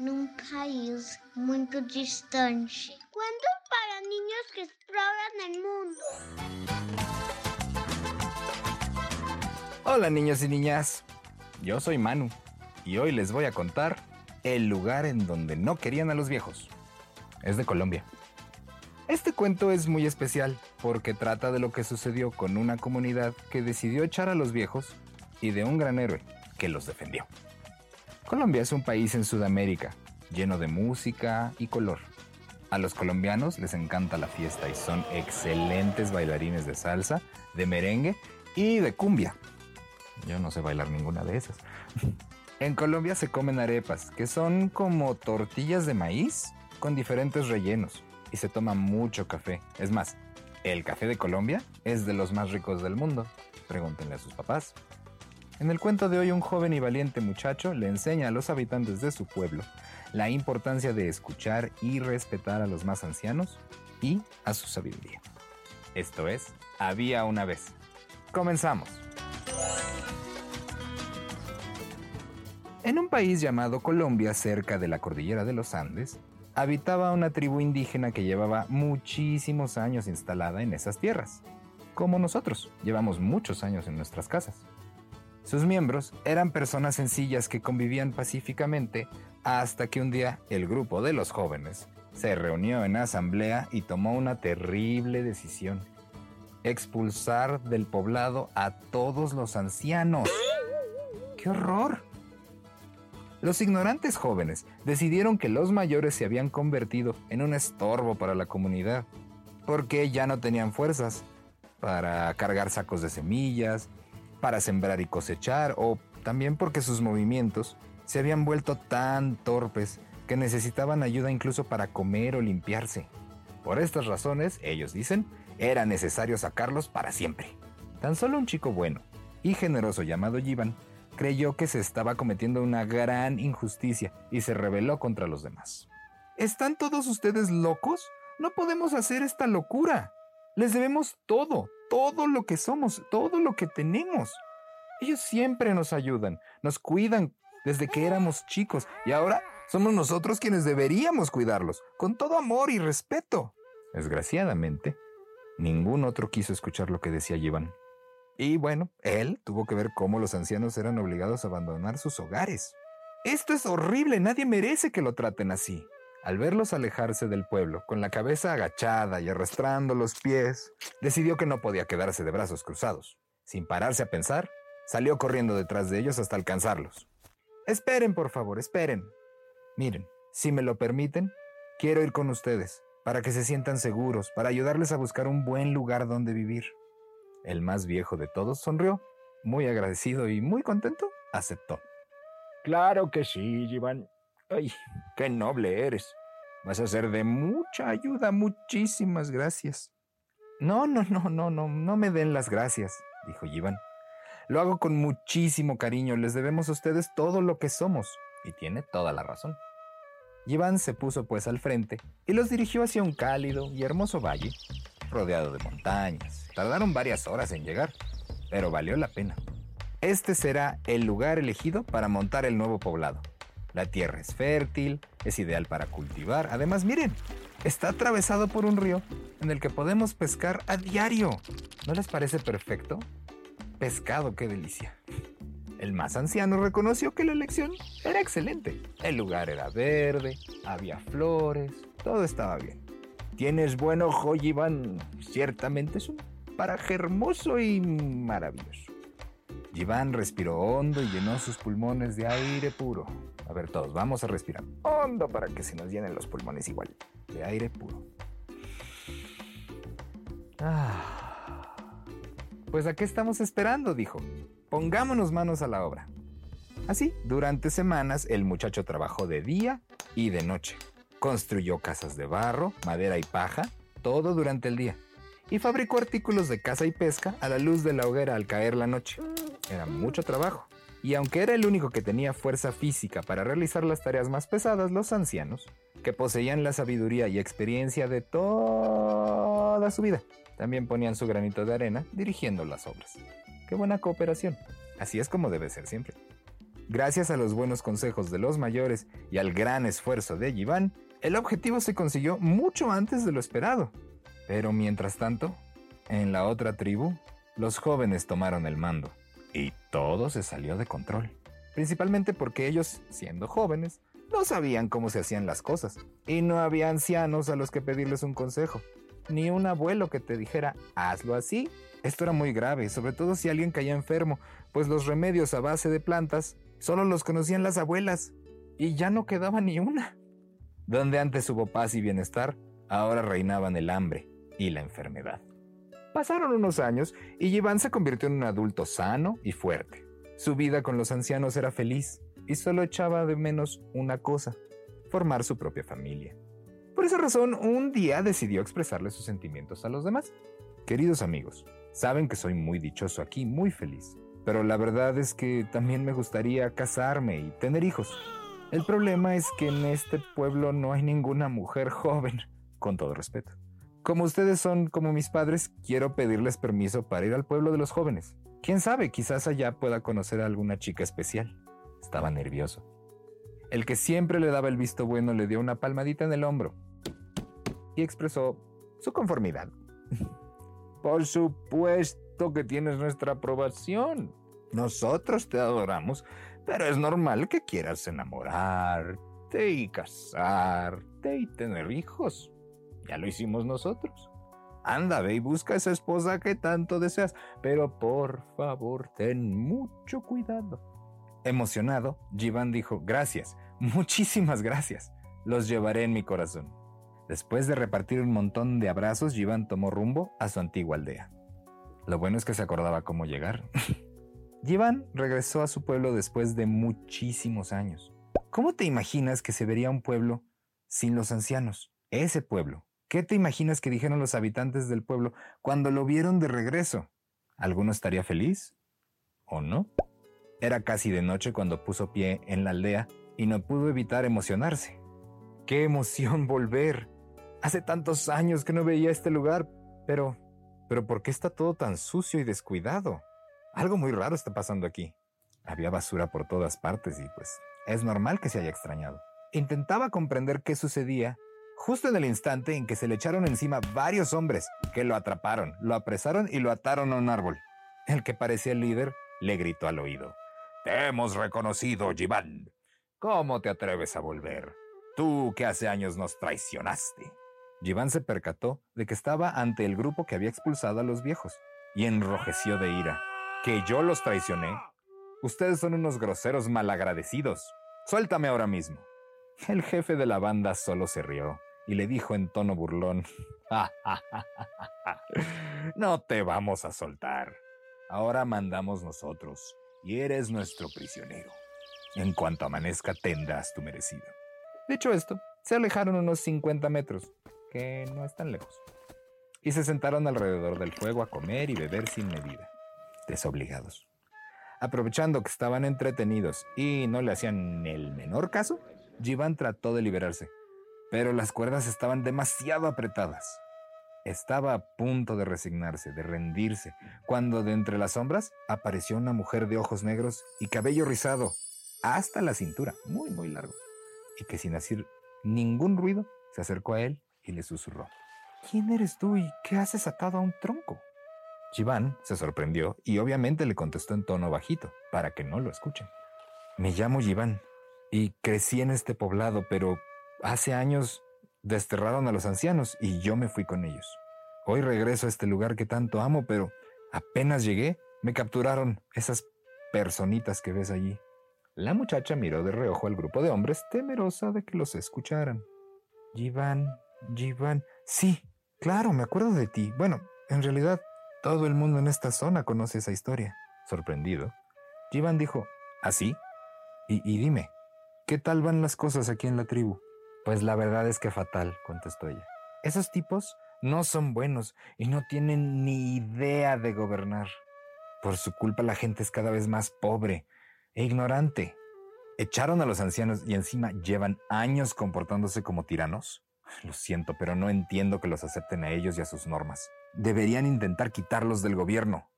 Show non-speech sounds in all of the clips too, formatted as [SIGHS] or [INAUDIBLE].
num país muito distante. Cuentos para niños que exploran el mundo. Hola niños y niñas, yo soy Manu y hoy les voy a contar el lugar en donde no querían a los viejos. Es de Colombia. Este cuento es muy especial porque trata de lo que sucedió con una comunidad que decidió echar a los viejos y de un gran héroe que los defendió. Colombia es un país en Sudamérica lleno de música y color. A los colombianos les encanta la fiesta y son excelentes bailarines de salsa, de merengue y de cumbia. Yo no sé bailar ninguna de esas. [LAUGHS] En Colombia se comen arepas, que son como tortillas de maíz con diferentes rellenos, y se toma mucho café. Es más, el café de Colombia es de los más ricos del mundo. Pregúntenle a sus papás. En el cuento de hoy, un joven y valiente muchacho le enseña a los habitantes de su pueblo la importancia de escuchar y respetar a los más ancianos y a su sabiduría. Esto es, había una vez. Comenzamos. En un país llamado Colombia, cerca de la cordillera de los Andes, habitaba una tribu indígena que llevaba muchísimos años instalada en esas tierras. Como nosotros, llevamos muchos años en nuestras casas. Sus miembros eran personas sencillas que convivían pacíficamente hasta que un día el grupo de los jóvenes se reunió en asamblea y tomó una terrible decisión. Expulsar del poblado a todos los ancianos. ¡Qué horror! Los ignorantes jóvenes decidieron que los mayores se habían convertido en un estorbo para la comunidad, porque ya no tenían fuerzas para cargar sacos de semillas, para sembrar y cosechar, o también porque sus movimientos se habían vuelto tan torpes que necesitaban ayuda incluso para comer o limpiarse. Por estas razones, ellos dicen, era necesario sacarlos para siempre. Tan solo un chico bueno y generoso llamado Yivan creyó que se estaba cometiendo una gran injusticia y se rebeló contra los demás. ¿Están todos ustedes locos? No podemos hacer esta locura. Les debemos todo, todo lo que somos, todo lo que tenemos. Ellos siempre nos ayudan, nos cuidan desde que éramos chicos y ahora somos nosotros quienes deberíamos cuidarlos, con todo amor y respeto. Desgraciadamente, ningún otro quiso escuchar lo que decía Yivan. Y bueno, él tuvo que ver cómo los ancianos eran obligados a abandonar sus hogares. Esto es horrible, nadie merece que lo traten así. Al verlos alejarse del pueblo, con la cabeza agachada y arrastrando los pies, decidió que no podía quedarse de brazos cruzados. Sin pararse a pensar, salió corriendo detrás de ellos hasta alcanzarlos. Esperen, por favor, esperen. Miren, si me lo permiten, quiero ir con ustedes, para que se sientan seguros, para ayudarles a buscar un buen lugar donde vivir. El más viejo de todos sonrió, muy agradecido y muy contento, aceptó. Claro que sí, Iván. Ay, qué noble eres. Vas a ser de mucha ayuda. Muchísimas gracias. No, no, no, no, no, no me den las gracias, dijo Iván. Lo hago con muchísimo cariño. Les debemos a ustedes todo lo que somos. Y tiene toda la razón. Iván se puso pues al frente y los dirigió hacia un cálido y hermoso valle, rodeado de montañas. Tardaron varias horas en llegar, pero valió la pena. Este será el lugar elegido para montar el nuevo poblado. La tierra es fértil, es ideal para cultivar. Además, miren, está atravesado por un río en el que podemos pescar a diario. ¿No les parece perfecto? Pescado, qué delicia. El más anciano reconoció que la elección era excelente. El lugar era verde, había flores, todo estaba bien. Tienes buen ojo, Iván. Ciertamente es un paraje hermoso y maravilloso. Iván respiró hondo y llenó sus pulmones de aire puro. A ver, todos, vamos a respirar hondo para que se nos llenen los pulmones igual, de aire puro. Ah. Pues a qué estamos esperando, dijo. Pongámonos manos a la obra. Así, durante semanas el muchacho trabajó de día y de noche. Construyó casas de barro, madera y paja, todo durante el día. Y fabricó artículos de caza y pesca a la luz de la hoguera al caer la noche. Era mucho trabajo. Y aunque era el único que tenía fuerza física para realizar las tareas más pesadas, los ancianos, que poseían la sabiduría y experiencia de toda su vida, también ponían su granito de arena dirigiendo las obras. Qué buena cooperación. Así es como debe ser siempre. Gracias a los buenos consejos de los mayores y al gran esfuerzo de Yiván, el objetivo se consiguió mucho antes de lo esperado. Pero mientras tanto, en la otra tribu, los jóvenes tomaron el mando y todo se salió de control. Principalmente porque ellos, siendo jóvenes, no sabían cómo se hacían las cosas y no había ancianos a los que pedirles un consejo, ni un abuelo que te dijera, hazlo así. Esto era muy grave, sobre todo si alguien caía enfermo, pues los remedios a base de plantas solo los conocían las abuelas y ya no quedaba ni una. Donde antes hubo paz y bienestar, ahora reinaban el hambre y la enfermedad. Pasaron unos años y Iván se convirtió en un adulto sano y fuerte. Su vida con los ancianos era feliz y solo echaba de menos una cosa, formar su propia familia. Por esa razón, un día decidió expresarle sus sentimientos a los demás. Queridos amigos, saben que soy muy dichoso aquí, muy feliz, pero la verdad es que también me gustaría casarme y tener hijos. El problema es que en este pueblo no hay ninguna mujer joven, con todo respeto. Como ustedes son como mis padres, quiero pedirles permiso para ir al pueblo de los jóvenes. Quién sabe, quizás allá pueda conocer a alguna chica especial. Estaba nervioso. El que siempre le daba el visto bueno le dio una palmadita en el hombro y expresó su conformidad. [LAUGHS] Por supuesto que tienes nuestra aprobación. Nosotros te adoramos, pero es normal que quieras enamorarte y casarte y tener hijos. Ya lo hicimos nosotros. Anda, ve y busca esa esposa que tanto deseas, pero por favor ten mucho cuidado. Emocionado, Jivan dijo, gracias, muchísimas gracias, los llevaré en mi corazón. Después de repartir un montón de abrazos, Jivan tomó rumbo a su antigua aldea. Lo bueno es que se acordaba cómo llegar. [LAUGHS] Jivan regresó a su pueblo después de muchísimos años. ¿Cómo te imaginas que se vería un pueblo sin los ancianos? Ese pueblo, ¿Qué te imaginas que dijeron los habitantes del pueblo cuando lo vieron de regreso? ¿Alguno estaría feliz? ¿O no? Era casi de noche cuando puso pie en la aldea y no pudo evitar emocionarse. ¡Qué emoción [LAUGHS] volver! Hace tantos años que no veía este lugar, pero... pero ¿por qué está todo tan sucio y descuidado? Algo muy raro está pasando aquí. Había basura por todas partes y pues es normal que se haya extrañado. Intentaba comprender qué sucedía justo en el instante en que se le echaron encima varios hombres que lo atraparon, lo apresaron y lo ataron a un árbol. El que parecía el líder le gritó al oído. Te hemos reconocido, Jivan. ¿Cómo te atreves a volver? Tú que hace años nos traicionaste. Jivan se percató de que estaba ante el grupo que había expulsado a los viejos y enrojeció de ira. ¿Que yo los traicioné? Ustedes son unos groseros malagradecidos. Suéltame ahora mismo. El jefe de la banda solo se rió y le dijo en tono burlón, [LAUGHS] no te vamos a soltar. Ahora mandamos nosotros y eres nuestro prisionero. En cuanto amanezca tendrás tu merecido. Dicho esto, se alejaron unos 50 metros, que no es tan lejos, y se sentaron alrededor del fuego a comer y beber sin medida, desobligados. Aprovechando que estaban entretenidos y no le hacían el menor caso, Jivan trató de liberarse, pero las cuerdas estaban demasiado apretadas. Estaba a punto de resignarse, de rendirse, cuando de entre las sombras apareció una mujer de ojos negros y cabello rizado, hasta la cintura, muy, muy largo, y que sin hacer ningún ruido se acercó a él y le susurró. ¿Quién eres tú y qué haces atado a un tronco? Chiván se sorprendió y obviamente le contestó en tono bajito, para que no lo escuchen. Me llamo Yiván y crecí en este poblado, pero Hace años desterraron a los ancianos y yo me fui con ellos. Hoy regreso a este lugar que tanto amo, pero apenas llegué, me capturaron esas personitas que ves allí. La muchacha miró de reojo al grupo de hombres, temerosa de que los escucharan. Jivan, Jivan, sí, claro, me acuerdo de ti. Bueno, en realidad, todo el mundo en esta zona conoce esa historia. Sorprendido, Jivan dijo, ¿así? y, y dime, ¿qué tal van las cosas aquí en la tribu? Pues la verdad es que fatal, contestó ella. Esos tipos no son buenos y no tienen ni idea de gobernar. Por su culpa la gente es cada vez más pobre e ignorante. Echaron a los ancianos y encima llevan años comportándose como tiranos. [SIGHS] Lo siento, pero no entiendo que los acepten a ellos y a sus normas. Deberían intentar quitarlos del gobierno.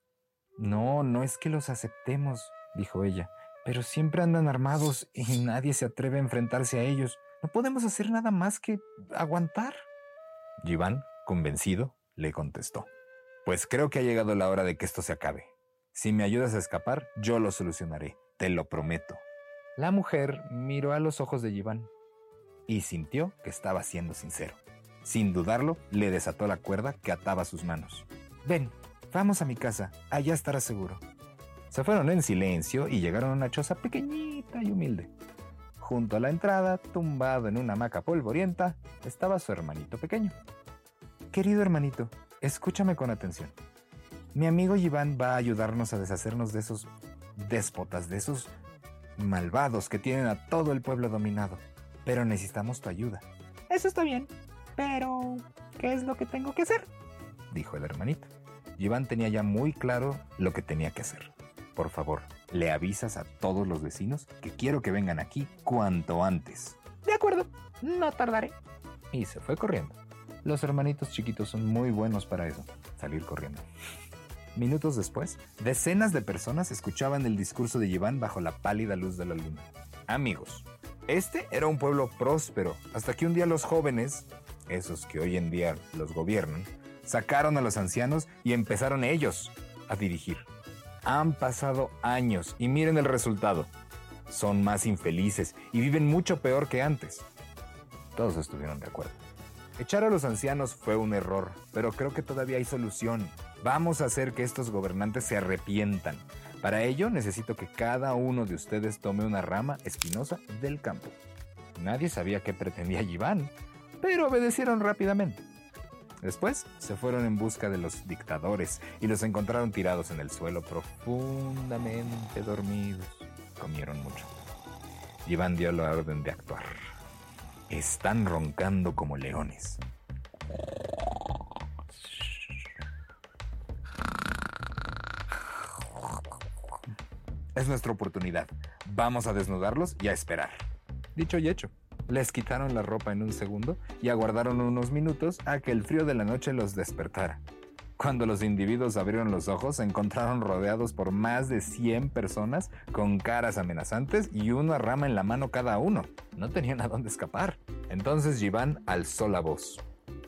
No, no es que los aceptemos, dijo ella, pero siempre andan armados y nadie se atreve a enfrentarse a ellos. No podemos hacer nada más que aguantar. Jivan, convencido, le contestó. Pues creo que ha llegado la hora de que esto se acabe. Si me ayudas a escapar, yo lo solucionaré, te lo prometo. La mujer miró a los ojos de Jivan y sintió que estaba siendo sincero. Sin dudarlo, le desató la cuerda que ataba sus manos. Ven, vamos a mi casa, allá estarás seguro. Se fueron en silencio y llegaron a una choza pequeñita y humilde. Junto a la entrada, tumbado en una hamaca polvorienta, estaba su hermanito pequeño. Querido hermanito, escúchame con atención. Mi amigo Iván va a ayudarnos a deshacernos de esos déspotas, de esos malvados que tienen a todo el pueblo dominado. Pero necesitamos tu ayuda. Eso está bien, pero ¿qué es lo que tengo que hacer? Dijo el hermanito. Iván tenía ya muy claro lo que tenía que hacer. Por favor, le avisas a todos los vecinos que quiero que vengan aquí cuanto antes. De acuerdo, no tardaré. Y se fue corriendo. Los hermanitos chiquitos son muy buenos para eso, salir corriendo. Minutos después, decenas de personas escuchaban el discurso de Iván bajo la pálida luz de la luna. Amigos, este era un pueblo próspero, hasta que un día los jóvenes, esos que hoy en día los gobiernan, sacaron a los ancianos y empezaron ellos a dirigir. Han pasado años y miren el resultado. Son más infelices y viven mucho peor que antes. Todos estuvieron de acuerdo. Echar a los ancianos fue un error, pero creo que todavía hay solución. Vamos a hacer que estos gobernantes se arrepientan. Para ello necesito que cada uno de ustedes tome una rama espinosa del campo. Nadie sabía qué pretendía Iván, pero obedecieron rápidamente. Después se fueron en busca de los dictadores y los encontraron tirados en el suelo profundamente dormidos. Comieron mucho. Iván dio la orden de actuar. Están roncando como leones. Es nuestra oportunidad. Vamos a desnudarlos y a esperar. Dicho y hecho. Les quitaron la ropa en un segundo y aguardaron unos minutos a que el frío de la noche los despertara. Cuando los individuos abrieron los ojos, se encontraron rodeados por más de 100 personas con caras amenazantes y una rama en la mano cada uno. No tenían a dónde escapar. Entonces Iván alzó la voz.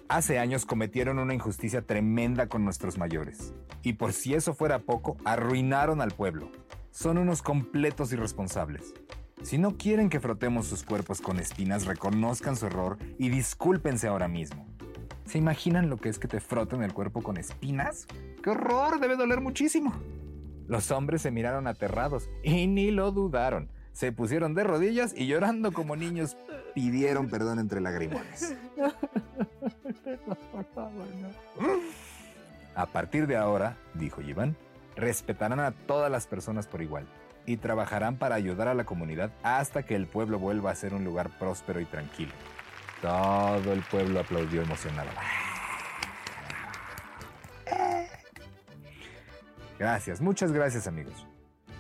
Hace años cometieron una injusticia tremenda con nuestros mayores. Y por si eso fuera poco, arruinaron al pueblo. Son unos completos irresponsables. Si no quieren que frotemos sus cuerpos con espinas, reconozcan su error y discúlpense ahora mismo. ¿Se imaginan lo que es que te froten el cuerpo con espinas? ¡Qué horror! Debe doler muchísimo. Los hombres se miraron aterrados y ni lo dudaron. Se pusieron de rodillas y llorando como niños pidieron perdón entre lagrimones. [LAUGHS] A partir de ahora, dijo Iván, respetarán a todas las personas por igual y trabajarán para ayudar a la comunidad hasta que el pueblo vuelva a ser un lugar próspero y tranquilo. Todo el pueblo aplaudió emocionado. Gracias, muchas gracias amigos.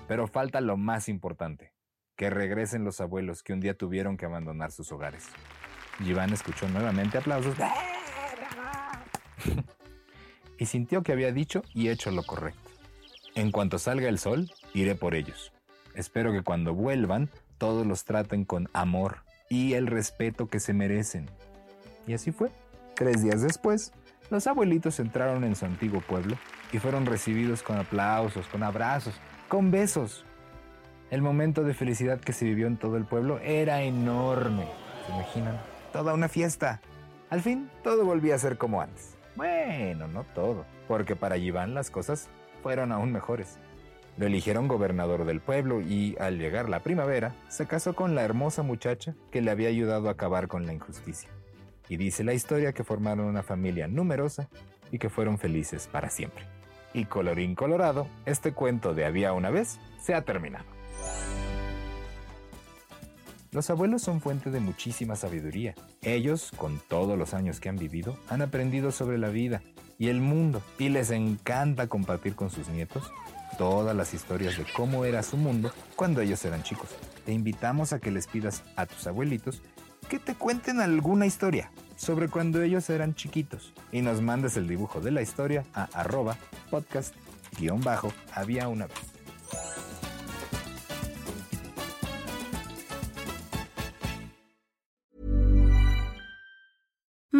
Pero falta lo más importante, que regresen los abuelos que un día tuvieron que abandonar sus hogares. Iván escuchó nuevamente aplausos [LAUGHS] y sintió que había dicho y hecho lo correcto. En cuanto salga el sol, iré por ellos. Espero que cuando vuelvan, todos los traten con amor y el respeto que se merecen. Y así fue. Tres días después, los abuelitos entraron en su antiguo pueblo y fueron recibidos con aplausos, con abrazos, con besos. El momento de felicidad que se vivió en todo el pueblo era enorme. ¿Se imaginan? Toda una fiesta. Al fin, todo volvía a ser como antes. Bueno, no todo, porque para Iván las cosas fueron aún mejores. Lo eligieron gobernador del pueblo y, al llegar la primavera, se casó con la hermosa muchacha que le había ayudado a acabar con la injusticia. Y dice la historia que formaron una familia numerosa y que fueron felices para siempre. Y colorín colorado, este cuento de había una vez se ha terminado. Los abuelos son fuente de muchísima sabiduría. Ellos, con todos los años que han vivido, han aprendido sobre la vida y el mundo y les encanta compartir con sus nietos todas las historias de cómo era su mundo cuando ellos eran chicos. Te invitamos a que les pidas a tus abuelitos que te cuenten alguna historia sobre cuando ellos eran chiquitos y nos mandes el dibujo de la historia a arroba podcast-había una vez.